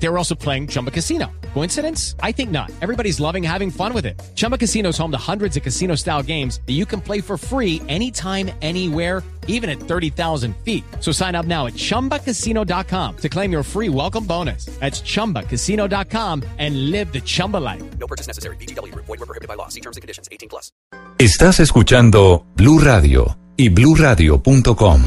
They were also playing Chumba Casino. Coincidence? I think not. Everybody's loving having fun with it. Chumba Casino is home to hundreds of casino style games that you can play for free anytime, anywhere, even at 30,000 feet. So sign up now at chumbacasino.com to claim your free welcome bonus. That's chumbacasino.com and live the Chumba life. No purchase necessary. BGW. Void were prohibited by law. See terms and conditions. 18 plus. Estás escuchando Blue Radio y bluradio.com.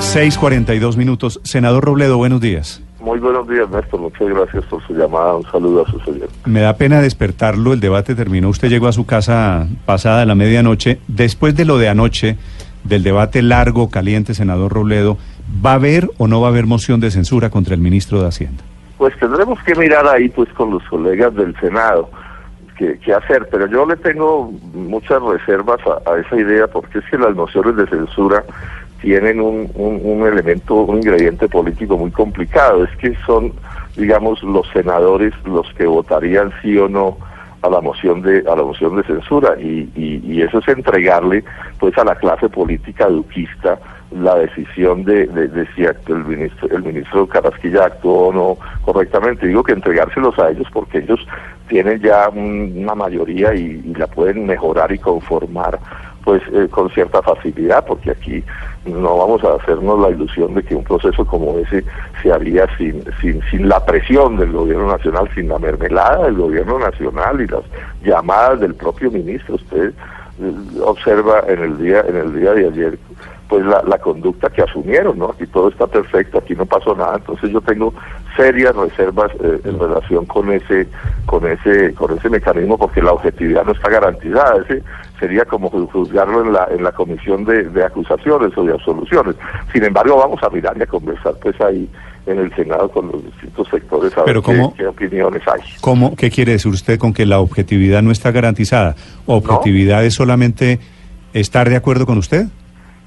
6:42 minutos. Senador Robledo, buenos días. Muy buenos días, Néstor. Muchas gracias por su llamada. Un saludo a sus oyentes. Me da pena despertarlo. El debate terminó. Usted llegó a su casa pasada la medianoche. Después de lo de anoche, del debate largo, caliente, senador Robledo, ¿va a haber o no va a haber moción de censura contra el ministro de Hacienda? Pues tendremos que mirar ahí pues con los colegas del Senado qué, qué hacer, pero yo le tengo muchas reservas a, a esa idea porque es que las mociones de censura tienen un, un, un elemento, un ingrediente político muy complicado, es que son, digamos, los senadores los que votarían sí o no a la moción de a la moción de censura. Y, y, eso es entregarle pues a la clase política duquista la decisión de, de, de si el ministro el ministro Carrasquilla actuó o no correctamente. Digo que entregárselos a ellos porque ellos tienen ya un, una mayoría y, la pueden mejorar y conformar pues eh, con cierta facilidad porque aquí no vamos a hacernos la ilusión de que un proceso como ese se haría sin, sin, sin la presión del gobierno nacional, sin la mermelada del gobierno nacional y las llamadas del propio ministro. Usted eh, observa en el día, en el día de ayer pues la, la conducta que asumieron, ¿no? Aquí todo está perfecto, aquí no pasó nada, entonces yo tengo serias reservas eh, en relación con ese, con ese, con ese mecanismo porque la objetividad no está garantizada, ese sería como juzgarlo en la, en la comisión de, de acusaciones o de absoluciones. Sin embargo, vamos a mirar y a conversar pues ahí en el Senado con los distintos sectores a Pero ver ¿cómo- qué, qué opiniones hay. ¿Cómo, ¿Qué quiere decir usted con que la objetividad no está garantizada? ¿Objetividad es solamente estar de acuerdo con usted?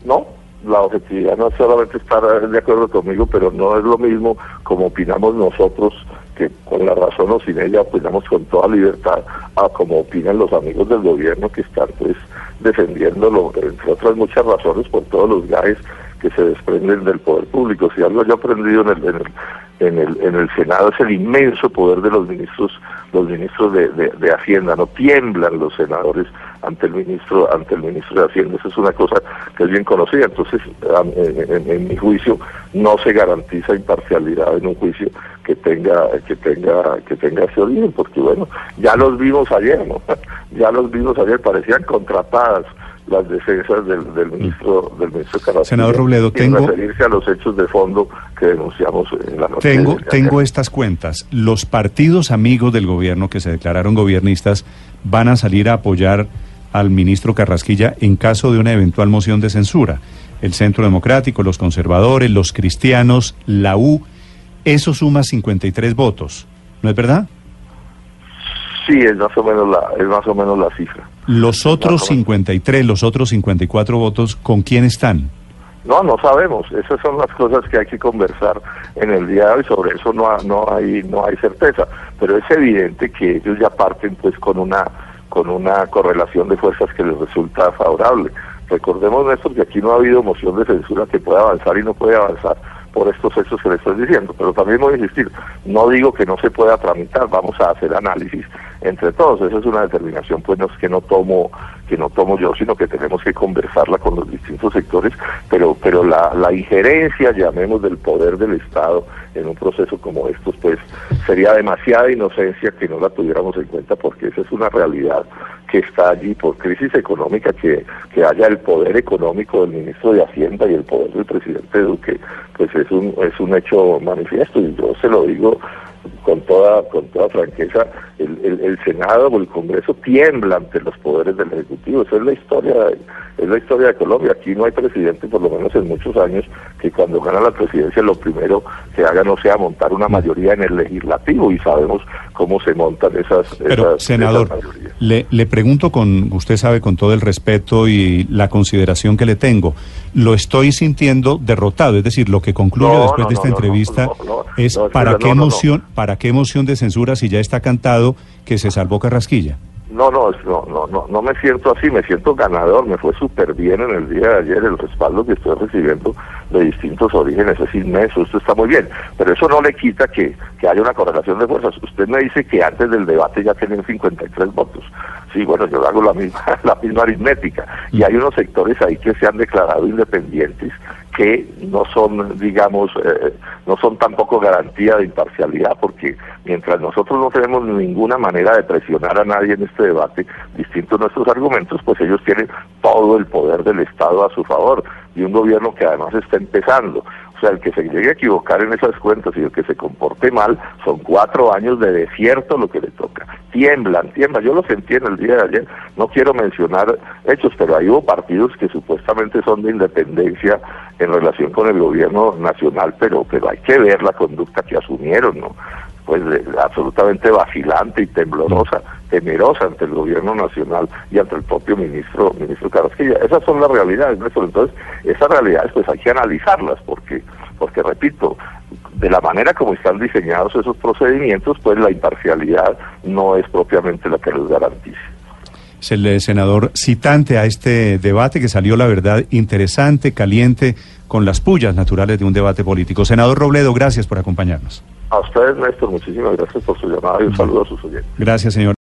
No, la objetividad no es solamente estar de acuerdo conmigo, pero no es lo mismo como opinamos nosotros, que con la razón o sin ella opinamos con toda libertad, a como opinan los amigos del gobierno que están pues defendiéndolo, entre otras muchas razones, por todos los gajes que se desprenden del poder público. Si algo yo aprendido en el, en el, en el, en el Senado es el inmenso poder de los ministros, los ministros de, de, de Hacienda, no tiemblan los senadores ante el ministro, ante el ministro de Hacienda, eso es una cosa que es bien conocida, entonces en- en mi juicio no se garantiza imparcialidad en un juicio que tenga, que tenga, que tenga ese origen, porque bueno, ya los vimos ayer, ¿no? ya los vimos ayer, parecían contratadas las defensas del, del ministro del ministro Carrasquilla Senador Robledo, tengo- referirse a los hechos de fondo que denunciamos en la noche Tengo, de tengo estas cuentas. Los partidos amigos del gobierno que se declararon gobiernistas van a salir a apoyar al ministro Carrasquilla en caso de una eventual moción de censura. El Centro Democrático, los conservadores, los cristianos, la U, eso suma 53 votos. ¿No es verdad? Sí, es más o menos la, es más o menos la cifra. Los otros Más o menos. 53, los otros 54 votos, ¿con quién están? No, no sabemos. Esas son las cosas que hay que conversar en el día de hoy. Sobre eso no, ha- no hay no hay certeza. Pero es evidente que ellos ya parten pues con una con una correlación de fuerzas que les resulta favorable. Recordemos, Néstor, que aquí no ha habido moción de censura que pueda avanzar y no puede avanzar por estos hechos que le estoy diciendo. Pero también voy a insistir, no digo que no se pueda tramitar, vamos a hacer análisis entre todos. Esa es una determinación pues no, que no tomo que no tomo yo, sino que tenemos que conversarla con los distintos sectores, pero pero la, la injerencia, llamemos, del poder del Estado en un proceso como estos, pues sería demasiada inocencia que no la tuviéramos en cuenta, porque esa es una realidad que está allí por crisis económica, que, que haya el poder económico del ministro de Hacienda y el poder del presidente Duque, pues es un, es un hecho manifiesto, y yo se lo digo con toda con toda franqueza el, el, el Senado o el Congreso tiembla ante los poderes del Ejecutivo. Esa es la historia es la historia de Colombia. Aquí no hay presidente por lo menos en muchos años que cuando gana la presidencia lo primero que haga no sea montar una mayoría en el legislativo y sabemos cómo se montan esas Pero, esas, senador, esas mayorías. le, le pregunto con, usted sabe, con todo el respeto y la consideración que le tengo, lo estoy sintiendo derrotado, es decir, lo que concluyo No, después no, de esta no, entrevista es para qué moción, para qué moción de censura si ya está cantado que se salvó Carrasquilla. No, no, no, no, no, no me siento así, me siento ganador, me fue súper bien en el día de ayer el respaldo que estoy recibiendo de distintos orígenes, es inmenso, esto está muy bien, pero eso no le quita que, que haya una correlación de fuerzas. Usted me dice que antes del debate ya tienen 53 votos. Sí, bueno, yo hago la misma, la misma aritmética. Y hay unos sectores ahí que se han declarado independientes que no son, digamos, eh, no son tampoco garantía de imparcialidad, porque mientras nosotros no tenemos ninguna manera de presionar a nadie en este debate, distintos nuestros argumentos, pues ellos tienen todo el poder del Estado a su favor, y un gobierno que además está empezando. O sea, el que se llegue a equivocar en esas cuentas y el que se comporte mal, son cuatro años de desierto lo que le toca. Tiemblan, tiemblan. Yo lo sentí en el día de ayer. No quiero mencionar hechos, pero ahí hubo partidos que supuestamente son de independencia en relación con el gobierno nacional, pero, pero hay que ver la conducta que asumieron, ¿no? Pues absolutamente vacilante y temblorosa, temerosa ante el gobierno nacional y ante el propio ministro, ministro Carrasquilla. Esas son las realidades, Néstor. Entonces, esas realidades pues hay que analizarlas, porque, porque repito, de la manera como están diseñados esos procedimientos, pues la imparcialidad no es propiamente la que los garantice. Es el eh, senador citante a este debate que salió, la verdad, interesante, caliente, con las pullas naturales de un debate político. Senador Robledo, gracias por acompañarnos. A ustedes, Néstor, muchísimas gracias por su llamada y un saludo a sus oyentes. Gracias, señor.